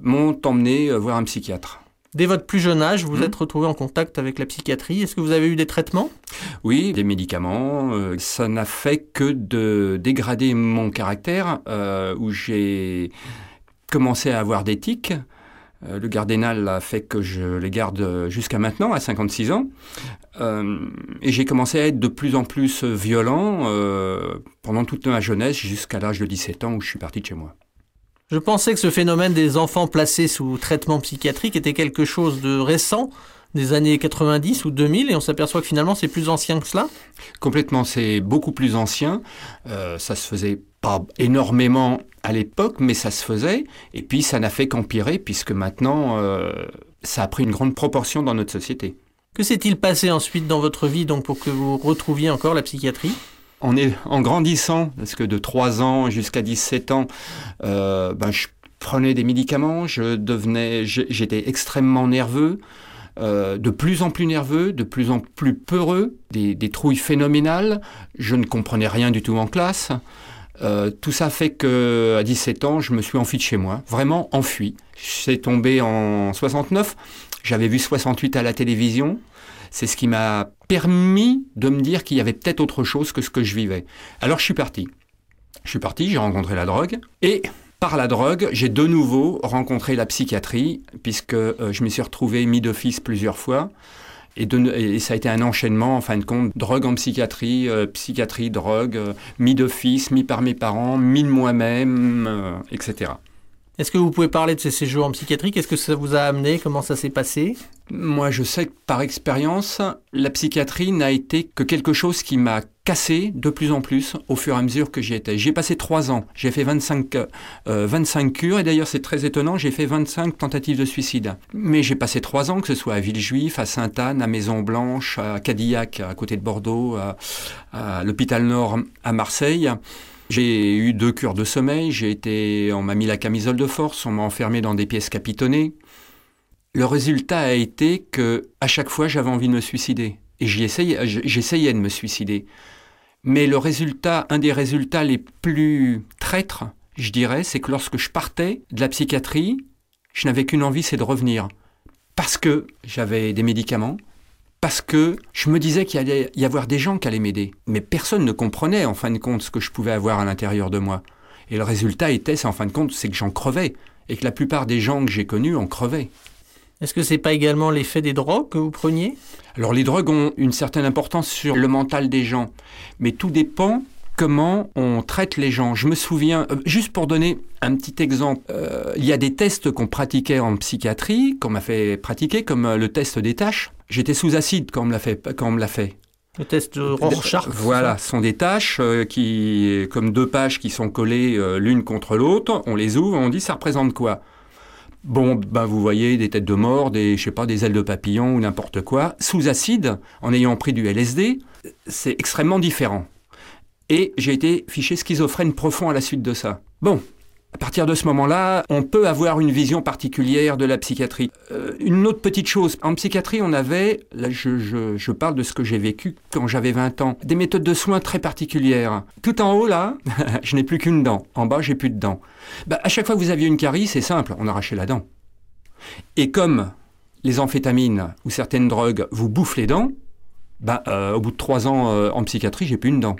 m'ont emmené euh, voir un psychiatre. Dès votre plus jeune âge, vous Mhm. êtes retrouvé en contact avec la psychiatrie. Est-ce que vous avez eu des traitements? Oui, des médicaments, euh, ça n'a fait que de dégrader mon caractère, euh, où j'ai commencé à avoir des tics. Euh, le gardénal a fait que je les garde jusqu'à maintenant, à 56 ans. Euh, et j'ai commencé à être de plus en plus violent euh, pendant toute ma jeunesse, jusqu'à l'âge de 17 ans où je suis parti de chez moi. Je pensais que ce phénomène des enfants placés sous traitement psychiatrique était quelque chose de récent, des années 90 ou 2000, et on s'aperçoit que finalement c'est plus ancien que cela. Complètement, c'est beaucoup plus ancien. Euh, ça se faisait pas énormément à l'époque, mais ça se faisait. Et puis ça n'a fait qu'empirer, puisque maintenant, euh, ça a pris une grande proportion dans notre société. Que s'est-il passé ensuite dans votre vie donc pour que vous retrouviez encore la psychiatrie? On est en grandissant, parce que de 3 ans jusqu'à 17 ans, euh, ben, je prenais des médicaments, je devenais, j'étais extrêmement nerveux. euh, de plus en plus nerveux, de plus en plus peureux, des, des trouilles phénoménales. Je ne comprenais rien du tout en classe. Euh, tout ça fait que à 17 ans, je me suis enfui de chez moi, vraiment enfui. C'est tombé en 69. J'avais vu 68 à la télévision. C'est ce qui m'a permis de me dire qu'il y avait peut-être autre chose que ce que je vivais. Alors je suis parti. Je suis parti, j'ai rencontré la drogue et par la drogue, j'ai de nouveau rencontré la psychiatrie puisque euh, je me suis retrouvé mis d'office plusieurs fois. Et, de, et, ça a été un enchaînement, en fin de compte, drogue en psychiatrie, euh, psychiatrie, drogue, euh, mis d'office, mis par mes parents, mis de moi-même, euh, etc. Est-ce que vous pouvez parler de ces séjours en psychiatrie? Qu'est-ce que ça vous a amené? Comment ça s'est passé? Moi, je sais que par expérience, la psychiatrie n'a été que quelque chose qui m'a cassé de plus en plus au fur et à mesure que j'y étais. J'ai passé trois ans, j'ai fait 25, euh, 25 cures, et d'ailleurs c'est très étonnant, j'ai fait 25 tentatives de suicide. Mais j'ai passé trois ans, que ce soit à Villejuif, à Sainte-Anne, à Maison-Blanche, à Cadillac, à côté de Bordeaux, à, à l'hôpital Nord à Marseille. J'ai eu deux cures de sommeil, j'ai été, on m'a mis la camisole de force, on m'a enfermé dans des pièces capitonnées. Le résultat a été que à chaque fois j'avais envie de me suicider et j'essayais, de me suicider. Mais le résultat, un des résultats les plus traîtres, je dirais, c'est que lorsque je partais de la psychiatrie, je n'avais qu'une envie, c'est de revenir. Parce que j'avais des médicaments, parce que je me disais qu'il allait y avoir des gens qui allaient m'aider. Mais personne ne comprenait, en fin de compte, ce que je pouvais avoir à l'intérieur de moi. Et le résultat était, en fin de compte, c'est que j'en crevais. Et que la plupart des gens que j'ai connus en crevaient. Est-ce que c'est pas également l'effet des drogues que vous preniez? Alors les drogues ont une certaine importance sur le mental des gens. Mais tout dépend comment on traite les gens. Je me souviens, euh, juste pour donner un petit exemple, euh, il y a des tests qu'on pratiquait en psychiatrie, qu'on m'a fait pratiquer, comme euh, le test des tâches. J'étais sous acide quand on me l'a fait. Quand on me l'a fait. Le test de Rorschach. Voilà, ce sont des tâches euh, qui, comme deux pages qui sont collées euh, l'une contre l'autre. On les ouvre, on dit ça représente quoi? Bon, ben vous voyez des têtes de mort, des, je sais pas, des ailes de papillon ou n'importe quoi. Sous acide, en ayant pris du LSD, c'est extrêmement différent. Et j'ai été fiché schizophrène profond à la suite de ça. Bon, à partir de ce moment-là, on peut avoir une vision particulière de la psychiatrie. Euh, une autre petite chose, en psychiatrie, on avait, là je, je, parle de ce que j'ai vécu quand j'avais 20 ans, des méthodes de soins très particulières. Tout en haut, là, je n'ai plus qu'une dent. En bas, j'ai plus de dents. Bah, à chaque fois que vous aviez une carie, c'est simple, on arrachait la dent. Et comme les amphétamines ou certaines drogues vous bouffent les dents, bah, euh, au bout de trois ans euh, en psychiatrie, j'ai plus une dent.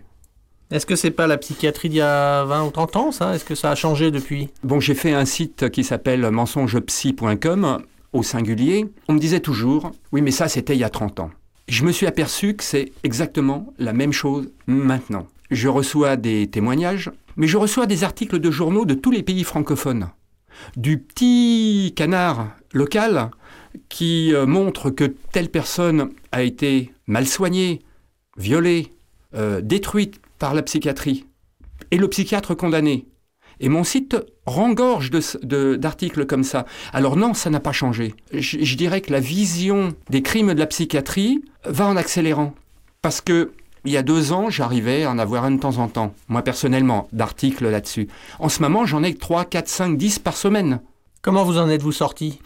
Est-ce que c'est pas la psychiatrie d'il y a 20 ou 30 ans, ça? Est-ce que ça a changé depuis? Bon, j'ai fait un site qui s'appelle mensongepsy.com au singulier. On me disait toujours, oui, mais ça, c'était il y a 30 ans. Je me suis aperçu que c'est exactement la même chose maintenant. Je reçois des témoignages, mais je reçois des articles de journaux de tous les pays francophones. Du petit canard local qui euh, montre que telle personne a été mal soignée, violée, euh, détruite par la psychiatrie et le psychiatre condamné. Et mon site rengorge d'articles de, de, comme ça. Alors non, ça n'a pas changé. Je, dirais que la vision des crimes de la psychiatrie va en accélérant. Parce que il y a deux ans, j'arrivais à en avoir un de temps en temps, moi personnellement, d'articles là-dessus. En ce moment, j'en ai 3, 4, 5, 10 par semaine. Comment vous en êtes-vous sorti?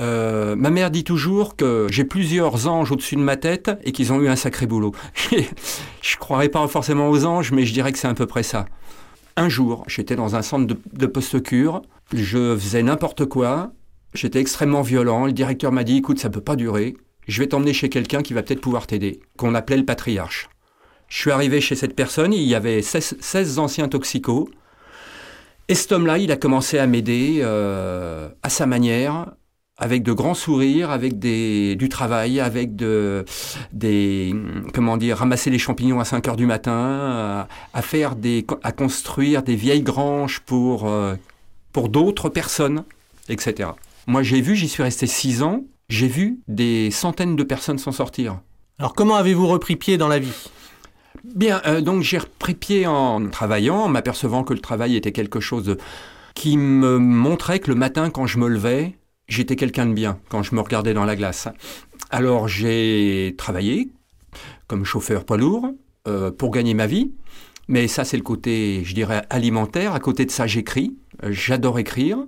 Euh, ma mère dit toujours que j'ai plusieurs anges au-dessus de ma tête et qu'ils ont eu un sacré boulot. je croirais pas forcément aux anges, mais je dirais que c'est à peu près ça. Un jour, j'étais dans un centre de, post-cure, je faisais n'importe quoi, j'étais extrêmement violent, le directeur m'a dit écoute, ça peut pas durer, je vais t'emmener chez quelqu'un qui va peut-être pouvoir t'aider, qu'on appelait le patriarche. Je suis arrivé chez cette personne, il y avait 16, 16 anciens toxicos, et cet homme-là, il a commencé à m'aider euh, à sa manière, avec de grands sourires, avec des, du travail, avec de, des, comment dire, ramasser les champignons à 5 heures du matin, à, à faire des, à construire des vieilles granges pour, euh, pour d'autres personnes, etc. Moi, j'ai vu, j'y suis resté 6 ans, j'ai vu des centaines de personnes s'en sortir. Alors, comment avez-vous repris pied dans la vie? Bien, euh, donc j'ai repris pied en travaillant, en m'apercevant que le travail était quelque chose de, qui me montrait que le matin, quand je me levais, j'étais quelqu'un de bien quand je me regardais dans la glace. Alors j'ai travaillé comme chauffeur poids lourd euh, pour gagner ma vie. Mais ça, c'est le côté, je dirais, alimentaire. À côté de ça, j'écris. J'adore écrire.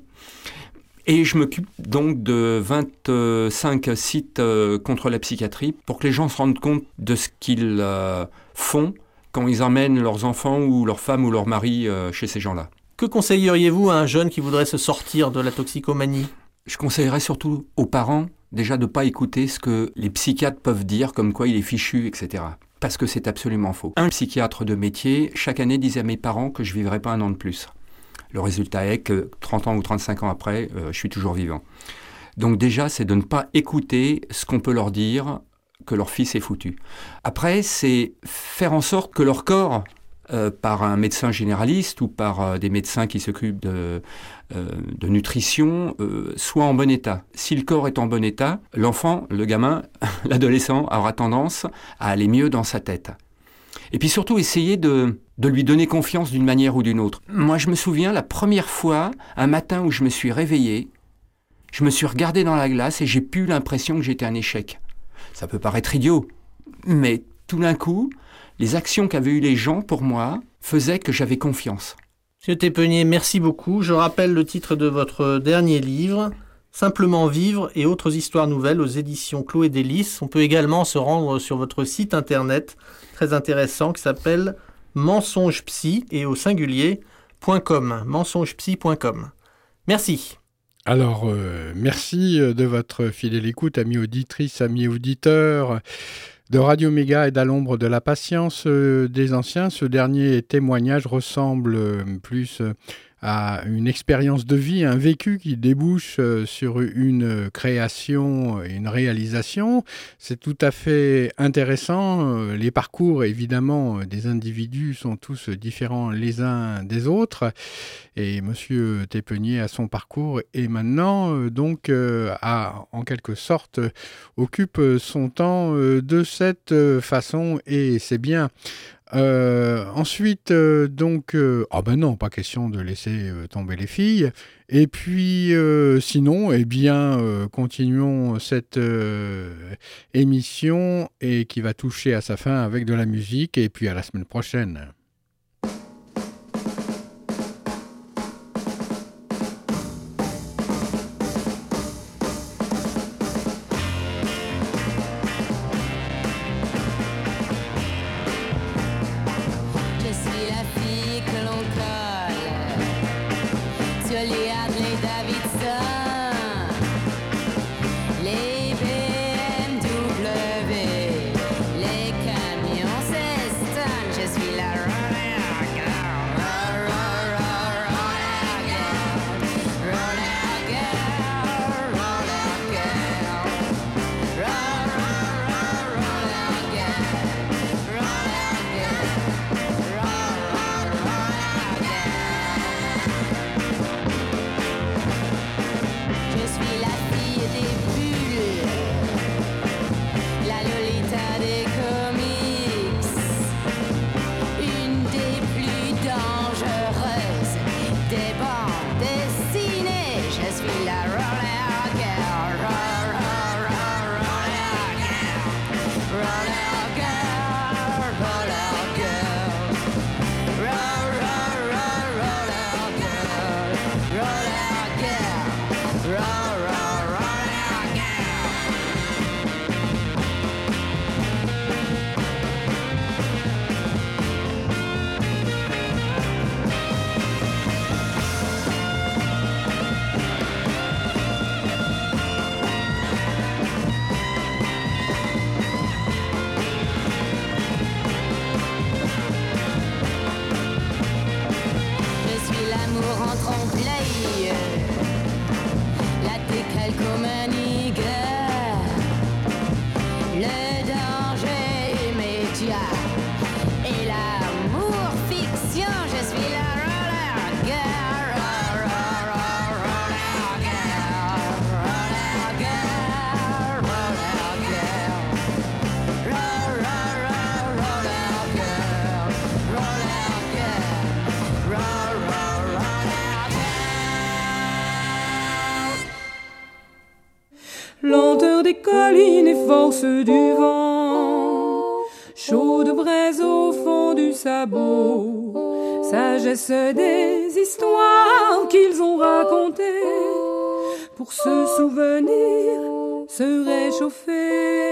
Et je m'occupe donc de 25 sites euh, contre la psychiatrie pour que les gens se rendent compte de ce qu'ils euh, font quand ils emmènent leurs enfants ou leurs femmes ou leurs maris euh, chez ces gens-là. Que conseilleriez-vous à un jeune qui voudrait se sortir de la toxicomanie? Je conseillerais surtout aux parents déjà de ne pas écouter ce que les psychiatres peuvent dire, comme quoi il est fichu, etc. Parce que c'est absolument faux. Un psychiatre de métier, chaque année, disait à mes parents que je vivrais pas un an de plus. Le résultat est que 30 ans ou 35 ans après, euh, je suis toujours vivant. Donc déjà, c'est de ne pas écouter ce qu'on peut leur dire que leur fils est foutu. Après, c'est faire en sorte que leur corps, euh, par un médecin généraliste ou par euh, des médecins qui s'occupent de, euh, nutrition, soit en bon état. Si le corps est en bon état, l'enfant, le gamin, l'adolescent aura tendance à aller mieux dans sa tête. Et puis surtout essayer de, de lui donner confiance d'une manière ou d'une autre. Moi, je me souviens la première fois, un matin où je me suis réveillé, je me suis regardé dans la glace et j'ai pu l'impression que j'étais un échec. Ça peut paraître idiot, mais tout d'un coup, les actions qu'avaient eues les gens pour moi faisaient que j'avais confiance. Monsieur Tépenier, merci beaucoup. Je rappelle le titre de votre dernier livre, Simplement vivre et autres histoires nouvelles aux éditions Chloé Délices. On peut également se rendre sur votre site internet très intéressant qui s'appelle mensongepsy et au singulier.com. mensongepsy.com. Merci. Alors, euh, merci de votre fidèle écoute, amis auditrices, amis auditeurs de Radio Méga et d'à l'ombre de la patience euh, des anciens. Ce dernier témoignage ressemble euh, plus à une expérience de vie, un vécu qui débouche euh, sur une création, une réalisation. C'est tout à fait intéressant. Euh, les parcours, évidemment, des individus sont tous différents les uns des autres. Et Monsieur Tépenier a son parcours et maintenant, euh, donc, a, en quelque sorte, occupe son temps de cette façon et c'est bien. Euh, ensuite, euh, donc, euh, ah ben non, pas question de laisser tomber les filles. Et puis, sinon, eh bien, continuons cette émission et qui va toucher à sa fin avec de la musique. Et puis à la semaine prochaine. so many du vent, chaude braise au fond du sabot, sagesse des histoires qu'ils ont racontées, pour se souvenir, se réchauffer